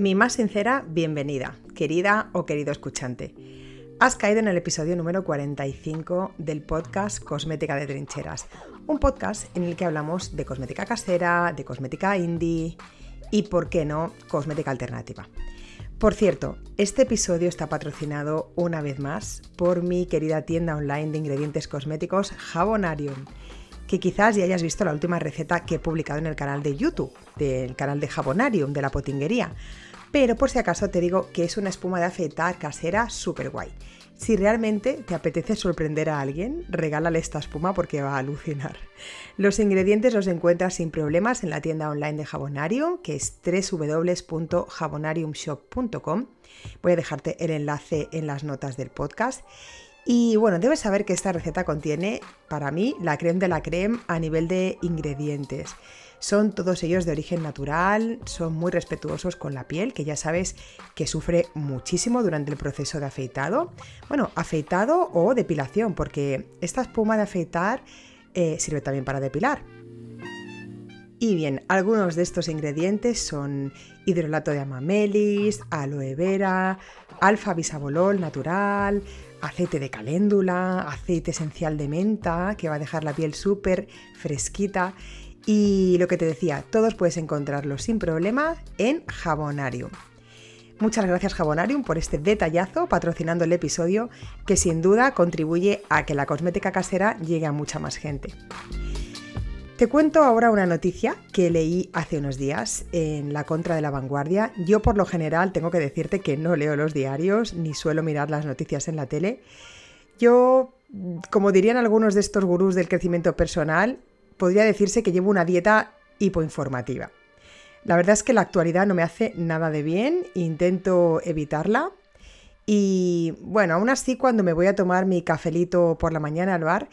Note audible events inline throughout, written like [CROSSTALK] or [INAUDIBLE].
Mi más sincera bienvenida, querida o querido escuchante. Has caído en el episodio número 45 del podcast Cosmética de Trincheras, un podcast en el que hablamos de cosmética casera, de cosmética indie y, por qué no, cosmética alternativa. Por cierto, este episodio está patrocinado una vez más por mi querida tienda online de ingredientes cosméticos Jabonarium que quizás ya hayas visto la última receta que he publicado en el canal de YouTube, del canal de Jabonarium, de la potinguería. Pero por si acaso te digo que es una espuma de afeitar casera súper guay. Si realmente te apetece sorprender a alguien, regálale esta espuma porque va a alucinar. Los ingredientes los encuentras sin problemas en la tienda online de Jabonarium, que es www.jabonariumshop.com. Voy a dejarte el enlace en las notas del podcast. Y bueno, debes saber que esta receta contiene, para mí, la creme de la creme a nivel de ingredientes. Son todos ellos de origen natural, son muy respetuosos con la piel, que ya sabes que sufre muchísimo durante el proceso de afeitado. Bueno, afeitado o depilación, porque esta espuma de afeitar eh, sirve también para depilar. Y bien, algunos de estos ingredientes son hidrolato de amamelis, aloe vera, alfa bisabolol natural, aceite de caléndula, aceite esencial de menta, que va a dejar la piel súper fresquita. Y lo que te decía, todos puedes encontrarlos sin problema en Jabonarium. Muchas gracias Jabonarium por este detallazo patrocinando el episodio que sin duda contribuye a que la cosmética casera llegue a mucha más gente. Te cuento ahora una noticia que leí hace unos días en la contra de la vanguardia. Yo por lo general tengo que decirte que no leo los diarios ni suelo mirar las noticias en la tele. Yo, como dirían algunos de estos gurús del crecimiento personal, podría decirse que llevo una dieta hipoinformativa. La verdad es que la actualidad no me hace nada de bien, intento evitarla. Y bueno, aún así cuando me voy a tomar mi cafelito por la mañana al bar,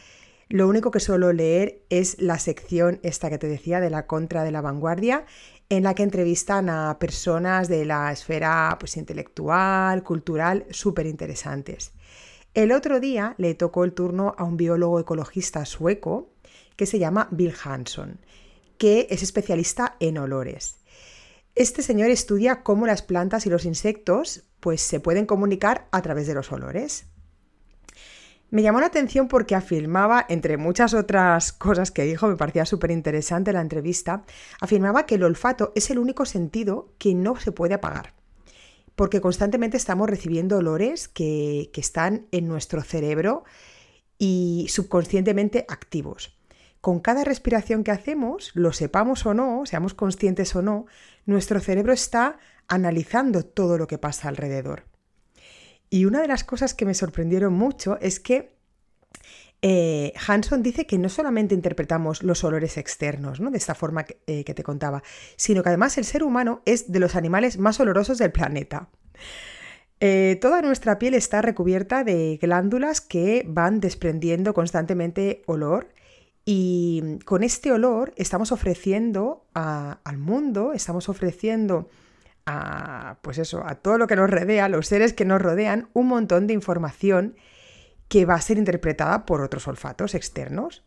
lo único que suelo leer es la sección esta que te decía de la contra de la vanguardia, en la que entrevistan a personas de la esfera pues, intelectual, cultural, súper interesantes. El otro día le tocó el turno a un biólogo ecologista sueco que se llama Bill Hanson, que es especialista en olores. Este señor estudia cómo las plantas y los insectos pues, se pueden comunicar a través de los olores. Me llamó la atención porque afirmaba, entre muchas otras cosas que dijo, me parecía súper interesante la entrevista, afirmaba que el olfato es el único sentido que no se puede apagar, porque constantemente estamos recibiendo olores que, que están en nuestro cerebro y subconscientemente activos. Con cada respiración que hacemos, lo sepamos o no, seamos conscientes o no, nuestro cerebro está analizando todo lo que pasa alrededor. Y una de las cosas que me sorprendieron mucho es que eh, Hanson dice que no solamente interpretamos los olores externos, ¿no? de esta forma eh, que, te contaba, sino que además el ser humano es de los animales más olorosos del planeta. Eh, toda nuestra piel está recubierta de glándulas que van desprendiendo constantemente olor y con este olor estamos ofreciendo al mundo, estamos ofreciendo a, pues eso, a todo lo que nos rodea, a los seres que nos rodean, un montón de información que va a ser interpretada por otros olfatos externos.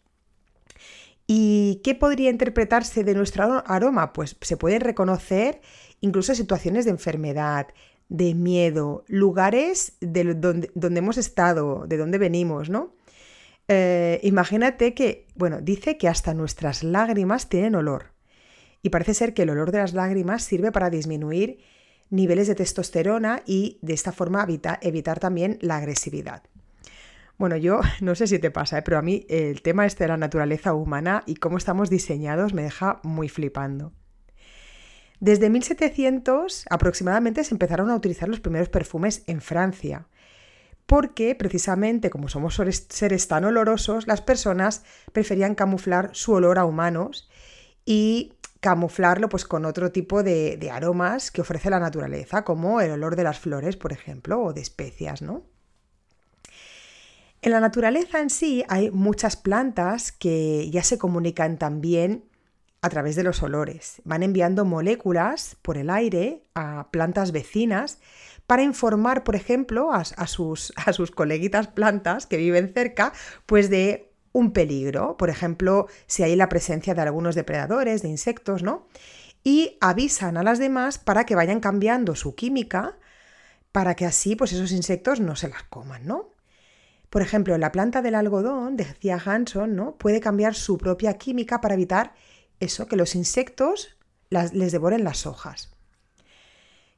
¿Y qué podría interpretarse de nuestro aroma? Pues se pueden reconocer incluso situaciones de enfermedad, de miedo, lugares de donde, donde hemos estado, de dónde venimos, ¿no? Eh, imagínate que, bueno, dice que hasta nuestras lágrimas tienen olor. Y parece ser que el olor de las lágrimas sirve para disminuir niveles de testosterona y de esta forma evitar también la agresividad. Bueno, yo [LAUGHS] no sé si te pasa, ¿eh? pero a mí el tema este de la naturaleza humana y cómo estamos diseñados me deja muy flipando. Desde 1700 aproximadamente se empezaron a utilizar los primeros perfumes en Francia, porque precisamente como somos seres tan olorosos, las personas preferían camuflar su olor a humanos y camuflarlo pues, con otro tipo de, aromas que ofrece la naturaleza, como el olor de las flores, por ejemplo, o de especias, ¿no? En la naturaleza en sí hay muchas plantas que ya se comunican también a través de los olores. Van enviando moléculas por el aire a plantas vecinas para informar, por ejemplo, a, sus, [LAUGHS] sus coleguitas plantas que viven cerca, pues de un peligro, por ejemplo, si hay la presencia de algunos depredadores, de insectos, ¿no? y avisan a las demás para que vayan cambiando su química para que así pues esos insectos no se las coman, ¿no? Por ejemplo, la planta del algodón, decía Hanson, ¿no? puede cambiar su propia química para evitar eso, que los insectos les devoren las hojas.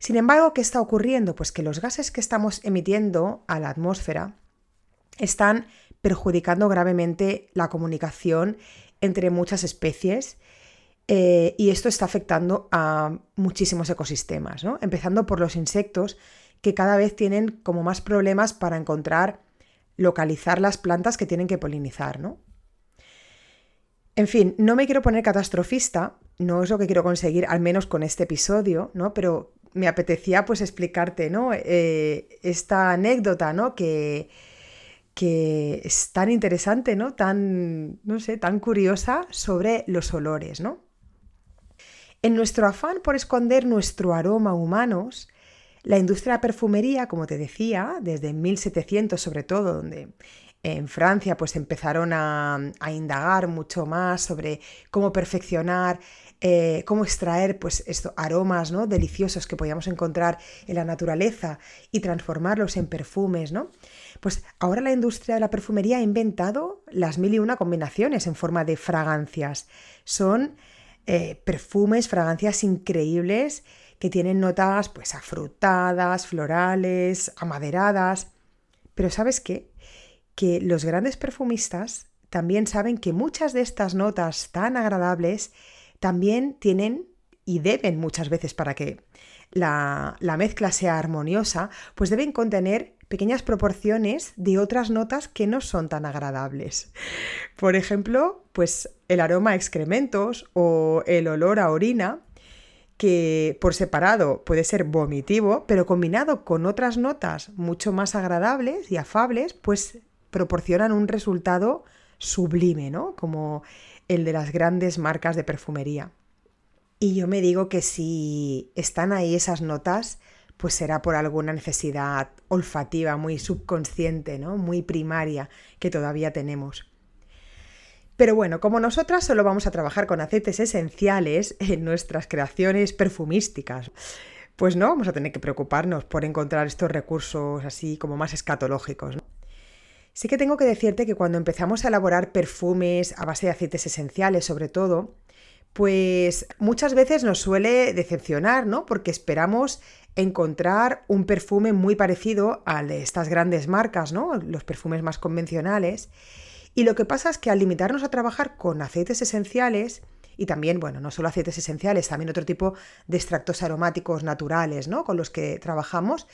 Sin embargo, ¿qué está ocurriendo? Pues que los gases que estamos emitiendo a la atmósfera están perjudicando gravemente la comunicación entre muchas especies eh, y esto está afectando a muchísimos ecosistemas, ¿no? empezando por los insectos que cada vez tienen como más problemas para encontrar, localizar las plantas que tienen que polinizar. ¿no? En fin, no me quiero poner catastrofista, no es lo que quiero conseguir, al menos con este episodio, ¿no? pero me apetecía pues explicarte ¿no? Eh, esta anécdota ¿no? que, que es tan interesante, ¿no? Tan, no sé, tan curiosa sobre los olores, ¿no? En nuestro afán por esconder nuestro aroma humanos, la industria de la perfumería, como te decía, desde 1700 sobre todo, donde en Francia pues empezaron a, indagar mucho más sobre cómo perfeccionar, eh, cómo extraer pues estos aromas ¿no? deliciosos que podíamos encontrar en la naturaleza y transformarlos en perfumes, ¿no? Pues ahora la industria de la perfumería ha inventado las mil y una combinaciones en forma de fragancias. Son eh, perfumes, fragancias increíbles que tienen notas pues afrutadas, florales, amaderadas. Pero ¿sabes qué? Que los grandes perfumistas también saben que muchas de estas notas tan agradables también tienen y deben muchas veces para que la, la, mezcla sea armoniosa, pues deben contener pequeñas proporciones de otras notas que no son tan agradables. Por ejemplo, pues el aroma a excrementos o el olor a orina, que por separado puede ser vomitivo, pero combinado con otras notas mucho más agradables y afables, pues proporcionan un resultado sublime, ¿no? Como el de las grandes marcas de perfumería. Y yo me digo que si están ahí esas notas, pues será por alguna necesidad olfativa muy subconsciente, ¿no? muy primaria que todavía tenemos. Pero bueno, como nosotras solo vamos a trabajar con aceites esenciales [LAUGHS] en nuestras creaciones perfumísticas, pues no vamos a tener que preocuparnos por encontrar estos recursos así como más escatológicos. Sí que tengo que decirte que cuando empezamos a elaborar perfumes a base de aceites esenciales, sobre todo, pues muchas veces nos suele decepcionar, ¿no? Porque esperamos encontrar un perfume muy parecido al de estas grandes marcas, ¿no? Los perfumes más convencionales. Y lo que pasa es que al limitarnos a trabajar con aceites esenciales, y también, bueno, no solo aceites esenciales, también otro tipo de extractos aromáticos naturales, ¿no? Con los que trabajamos.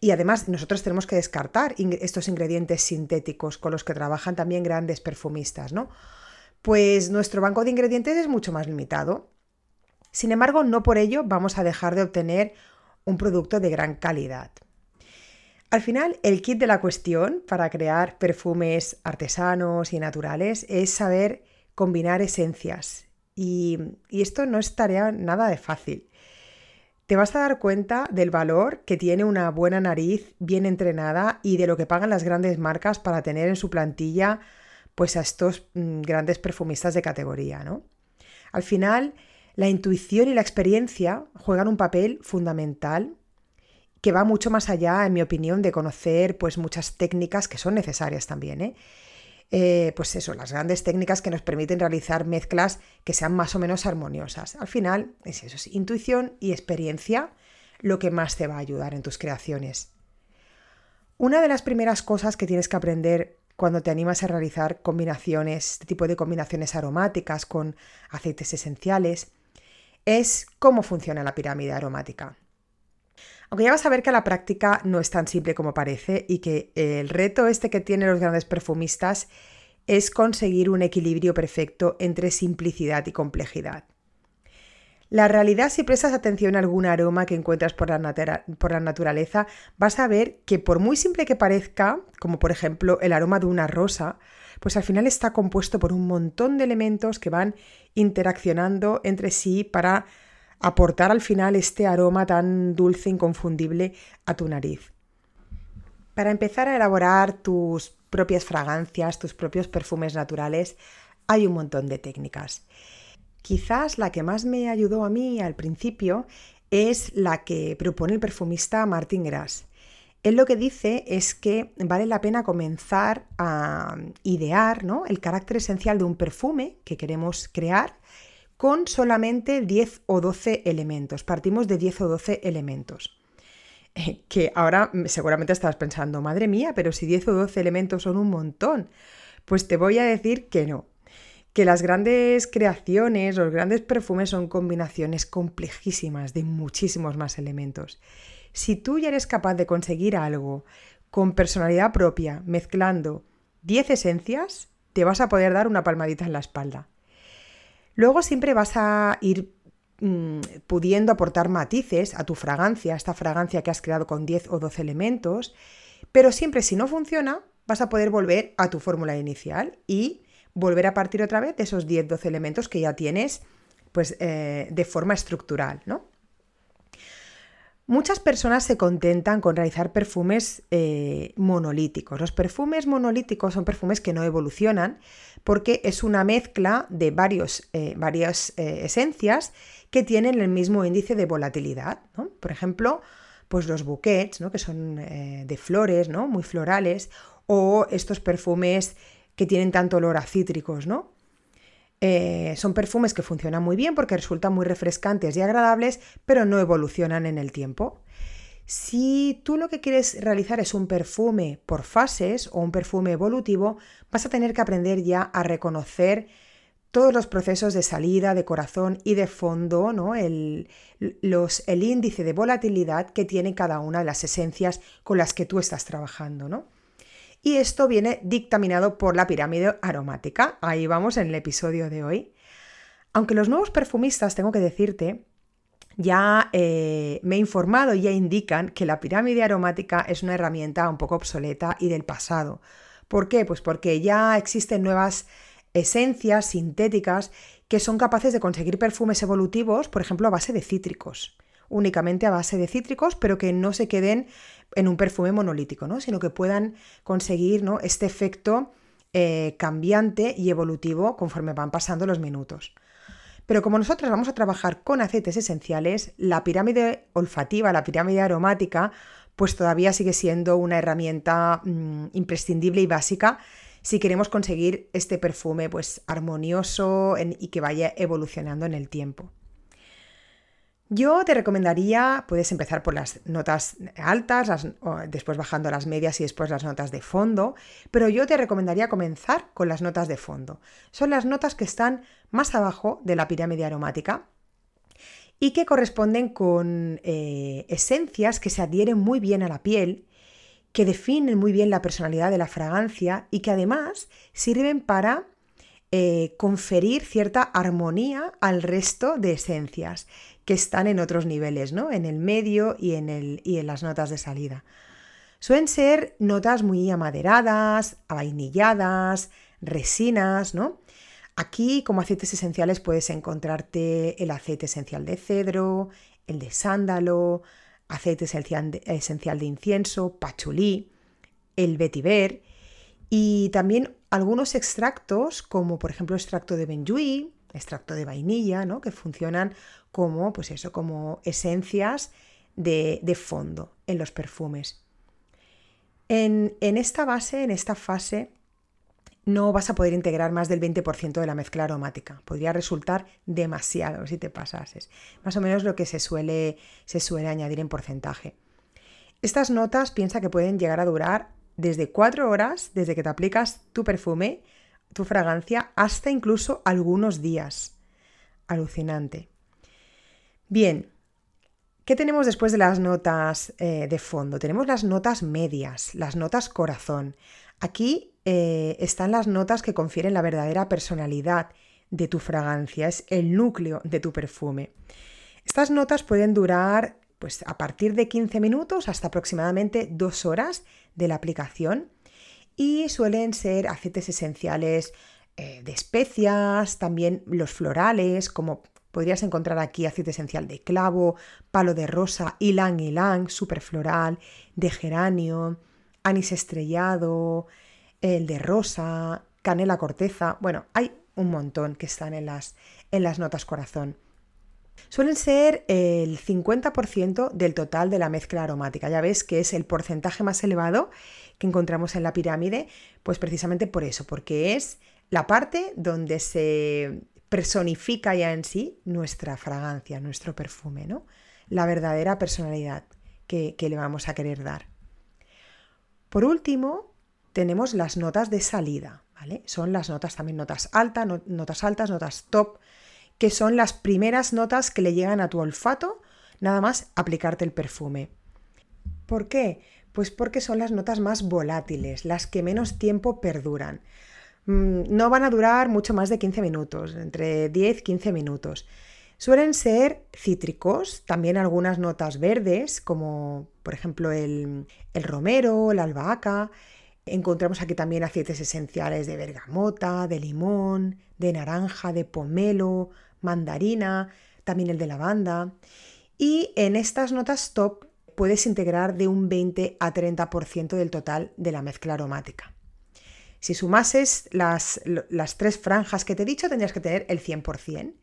Y además nosotros tenemos que descartar estos ingredientes sintéticos con los que trabajan también grandes perfumistas, ¿no? Pues nuestro banco de ingredientes es mucho más limitado. Sin embargo, no por ello vamos a dejar de obtener un producto de gran calidad. Al final, el kit de la cuestión para crear perfumes artesanos y naturales es saber combinar esencias. Y, esto no es tarea nada de fácil. Te vas a dar cuenta del valor que tiene una buena nariz bien entrenada y de lo que pagan las grandes marcas para tener en su plantilla pues a estos mm, grandes perfumistas de categoría, ¿no? Al final, la intuición y la experiencia juegan un papel fundamental que va mucho más allá, en mi opinión, de conocer pues muchas técnicas que son necesarias también, ¿eh? Eh, pues eso, las grandes técnicas que nos permiten realizar mezclas que sean más o menos armoniosas. Al final, es eso, es intuición y experiencia lo que más te va a ayudar en tus creaciones. Una de las primeras cosas que tienes que aprender cuando te animas a realizar combinaciones, este tipo de combinaciones aromáticas con aceites esenciales, es cómo funciona la pirámide aromática. Aunque ya vas a ver que la práctica no es tan simple como parece y que el reto este que tienen los grandes perfumistas es conseguir un equilibrio perfecto entre simplicidad y complejidad. La realidad, si prestas atención a algún aroma que encuentras por la, por la, naturaleza, vas a ver que por muy simple que parezca, como por ejemplo el aroma de una rosa, pues al final está compuesto por un montón de elementos que van interaccionando entre sí para aportar al final este aroma tan dulce e inconfundible a tu nariz. Para empezar a elaborar tus propias fragancias, tus propios perfumes naturales, hay un montón de técnicas. Quizás la que más me ayudó a mí al principio es la que propone el perfumista Martin Gras. Él lo que dice es que vale la pena comenzar a idear ¿no? el carácter esencial de un perfume que queremos crear con solamente 10 o 12 elementos. Partimos de 10 o 12 elementos. Que ahora seguramente estabas pensando, madre mía, pero si 10 o 12 elementos son un montón. Pues te voy a decir que no. Que las grandes creaciones, los grandes perfumes son combinaciones complejísimas de muchísimos más elementos. Si tú ya eres capaz de conseguir algo con personalidad propia, mezclando 10 esencias, te vas a poder dar una palmadita en la espalda. Luego siempre vas a ir mm, pudiendo aportar matices a tu fragancia, a esta fragancia que has creado con 10 o 12 elementos, pero siempre si no funciona, vas a poder volver a tu fórmula inicial y volver a partir otra vez de esos 10-12 elementos que ya tienes pues, eh, de forma estructural, ¿no? Muchas personas se contentan con realizar perfumes eh, monolíticos. Los perfumes monolíticos son perfumes que no evolucionan porque es una mezcla de varios, eh, varias eh, esencias que tienen el mismo índice de volatilidad. Por ejemplo, pues los bouquets, ¿no? que son de flores, ¿no? muy florales, o estos perfumes que tienen tanto olor a cítricos, ¿no? Eh, son perfumes que funcionan muy bien porque resultan muy refrescantes y agradables, pero no evolucionan en el tiempo. Si tú lo que quieres realizar es un perfume por fases o un perfume evolutivo, vas a tener que aprender ya a reconocer todos los procesos de salida, de corazón y de fondo, ¿no? el, el índice de volatilidad que tiene cada una de las esencias con las que tú estás trabajando. ¿no? Y esto viene dictaminado por la pirámide aromática. Ahí vamos en el episodio de hoy. Aunque los nuevos perfumistas, tengo que decirte, ya eh, me he informado y ya indican que la pirámide aromática es una herramienta un poco obsoleta y del pasado. ¿Por qué? Pues porque ya existen nuevas esencias sintéticas que son capaces de conseguir perfumes evolutivos, por ejemplo, a base de cítricos únicamente a base de cítricos, pero que no se queden en un perfume monolítico, ¿no? sino que puedan conseguir ¿no? este efecto eh, cambiante y evolutivo conforme van pasando los minutos. Pero como nosotros vamos a trabajar con aceites esenciales, la pirámide olfativa, la pirámide aromática, pues todavía sigue siendo una herramienta mm, imprescindible y básica si queremos conseguir este perfume pues armonioso y que vaya evolucionando en el tiempo. Yo te recomendaría, puedes empezar por las notas altas, después bajando a las medias y después las notas de fondo, pero yo te recomendaría comenzar con las notas de fondo. Son las notas que están más abajo de la pirámide aromática y que corresponden con eh, esencias que se adhieren muy bien a la piel, que definen muy bien la personalidad de la fragancia y que además sirven para eh, conferir cierta armonía al resto de esencias que están en otros niveles, ¿no? En el medio y en, el, y en las notas de salida. Suelen ser notas muy amaderadas, avainilladas, resinas, ¿no? Aquí, como aceites esenciales, puedes encontrarte el aceite esencial de cedro, el de sándalo, aceite esencial de, incienso, pachulí, el vetiver y también algunos extractos, como por ejemplo extracto de benjuí, extracto de vainilla, ¿no? que funcionan como, pues eso, como esencias de, fondo en los perfumes. En, esta base, en esta fase, no vas a poder integrar más del 20% de la mezcla aromática. Podría resultar demasiado si te pasases. Más o menos lo que se suele, se suele añadir en porcentaje. Estas notas piensa que pueden llegar a durar desde 4 horas desde que te aplicas tu perfume, tu fragancia, hasta incluso algunos días. Alucinante. Bien, ¿qué tenemos después de las notas eh, de fondo? Tenemos las notas medias, las notas corazón. Aquí eh, están las notas que confieren la verdadera personalidad de tu fragancia, es el núcleo de tu perfume. Estas notas pueden durar pues, a partir de 15 minutos hasta aproximadamente 2 horas de la aplicación y suelen ser aceites esenciales eh, de especias, también los florales como Podrías encontrar aquí aceite esencial de clavo, palo de rosa, ylang ylang, super floral, de geranio, anís estrellado, el de rosa, canela corteza. Bueno, hay un montón que están en las, en las notas corazón. Suelen ser el 50% del total de la mezcla aromática. Ya ves que es el porcentaje más elevado que encontramos en la pirámide, pues precisamente por eso, porque es la parte donde se personifica ya en sí nuestra fragancia, nuestro perfume, ¿no? La verdadera personalidad que, le vamos a querer dar. Por último, tenemos las notas de salida, ¿vale? Son las notas también notas altas, notas altas, notas top, que son las primeras notas que le llegan a tu olfato nada más aplicarte el perfume. ¿Por qué? Pues porque son las notas más volátiles, las que menos tiempo perduran. Mm, no van a durar mucho más de 15 minutos, entre 10 y 15 minutos. Suelen ser cítricos, también algunas notas verdes, como por ejemplo el, el romero, la albahaca. Encontramos aquí también aceites esenciales de bergamota, de limón, de naranja, de pomelo, mandarina, también el de lavanda. Y en estas notas top puedes integrar de un 20 a 30% del total de la mezcla aromática. Si sumases las, las, tres franjas que te he dicho, tendrías que tener el 100%.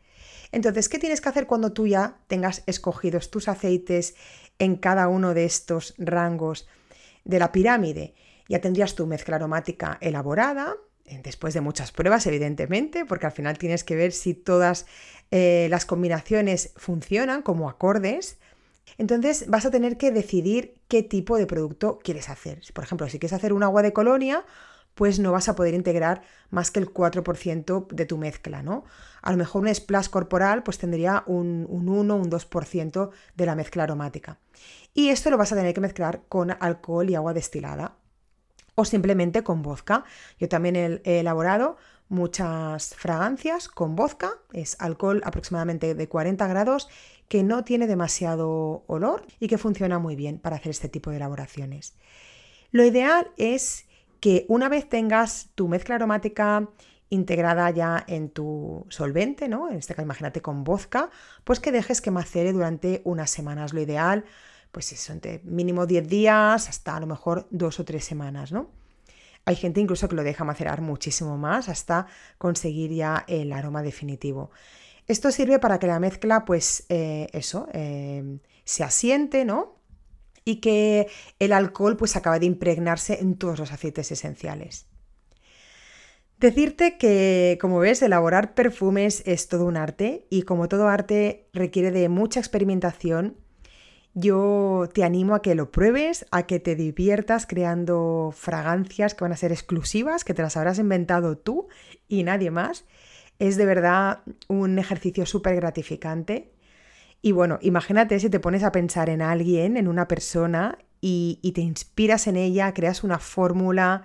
Entonces, ¿qué tienes que hacer cuando tú ya tengas escogidos tus aceites en cada uno de estos rangos de la pirámide? Ya tendrías tu mezcla aromática elaborada, después de muchas pruebas, evidentemente, porque al final tienes que ver si todas eh, las combinaciones funcionan como acordes. Entonces vas a tener que decidir qué tipo de producto quieres hacer. Por ejemplo, si quieres hacer un agua de colonia, pues no vas a poder integrar más que el 4% de tu mezcla, ¿no? A lo mejor un splash corporal pues tendría un, un 1, un 2% de la mezcla aromática. Y esto lo vas a tener que mezclar con alcohol y agua destilada o simplemente con vodka. Yo también he, elaborado muchas fragancias con vodka, es alcohol aproximadamente de 40 grados que no tiene demasiado olor y que funciona muy bien para hacer este tipo de elaboraciones. Lo ideal es que una vez tengas tu mezcla aromática integrada ya en tu solvente, ¿no? En este caso, imagínate con vodka, pues que dejes que macere durante unas semanas. Lo ideal, pues eso, entre mínimo 10 días hasta a lo mejor dos o tres semanas, ¿no? Hay gente incluso que lo deja macerar muchísimo más hasta conseguir ya el aroma definitivo. Esto sirve para que la mezcla, pues eh, eso, eh, se asiente, ¿no? y que el alcohol pues acaba de impregnarse en todos los aceites esenciales. Decirte que, como ves, elaborar perfumes es todo un arte y como todo arte requiere de mucha experimentación, yo te animo a que lo pruebes, a que te diviertas creando fragancias que van a ser exclusivas, que te las habrás inventado tú y nadie más. Es de verdad un ejercicio súper gratificante y bueno, imagínate si te pones a pensar en alguien, en una persona, y, te inspiras en ella, creas una fórmula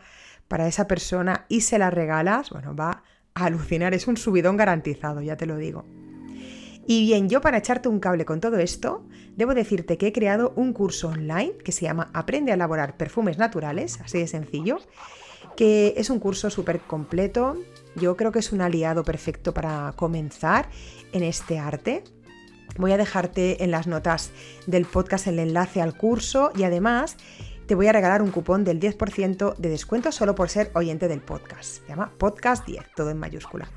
para esa persona y se la regalas, bueno, va a alucinar, es un subidón garantizado, ya te lo digo. Y bien, yo para echarte un cable con todo esto, debo decirte que he creado un curso online que se llama Aprende a elaborar perfumes naturales, así de sencillo, que es un curso súper completo. Yo creo que es un aliado perfecto para comenzar en este arte. Voy a dejarte en las notas del podcast el enlace al curso y además te voy a regalar un cupón del 10% de descuento solo por ser oyente del podcast. Se llama Podcast 10, todo en mayúscula.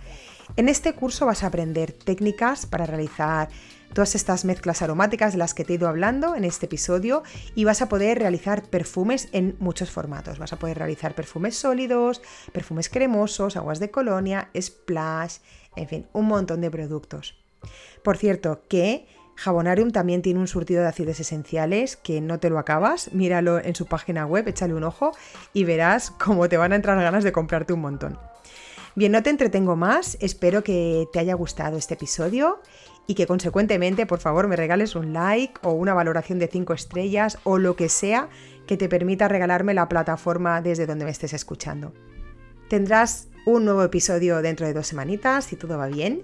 En este curso vas a aprender técnicas para realizar todas estas mezclas aromáticas de las que te he ido hablando en este episodio y vas a poder realizar perfumes en muchos formatos. Vas a poder realizar perfumes sólidos, perfumes cremosos, aguas de colonia, splash, en fin, un montón de productos. Por cierto, que Jabonarium también tiene un surtido de aceites esenciales que no te lo acabas. Míralo en su página web, échale un ojo y verás cómo te van a entrar ganas de comprarte un montón. Bien, no te entretengo más, espero que te haya gustado este episodio y que consecuentemente, por favor, me regales un like o una valoración de 5 estrellas o lo que sea que te permita regalarme la plataforma desde donde me estés escuchando. Tendrás un nuevo episodio dentro de dos semanitas, si todo va bien.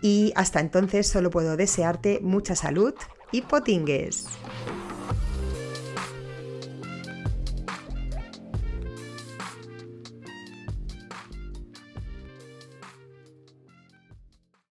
Y hasta entonces solo puedo desearte mucha salud y potingues.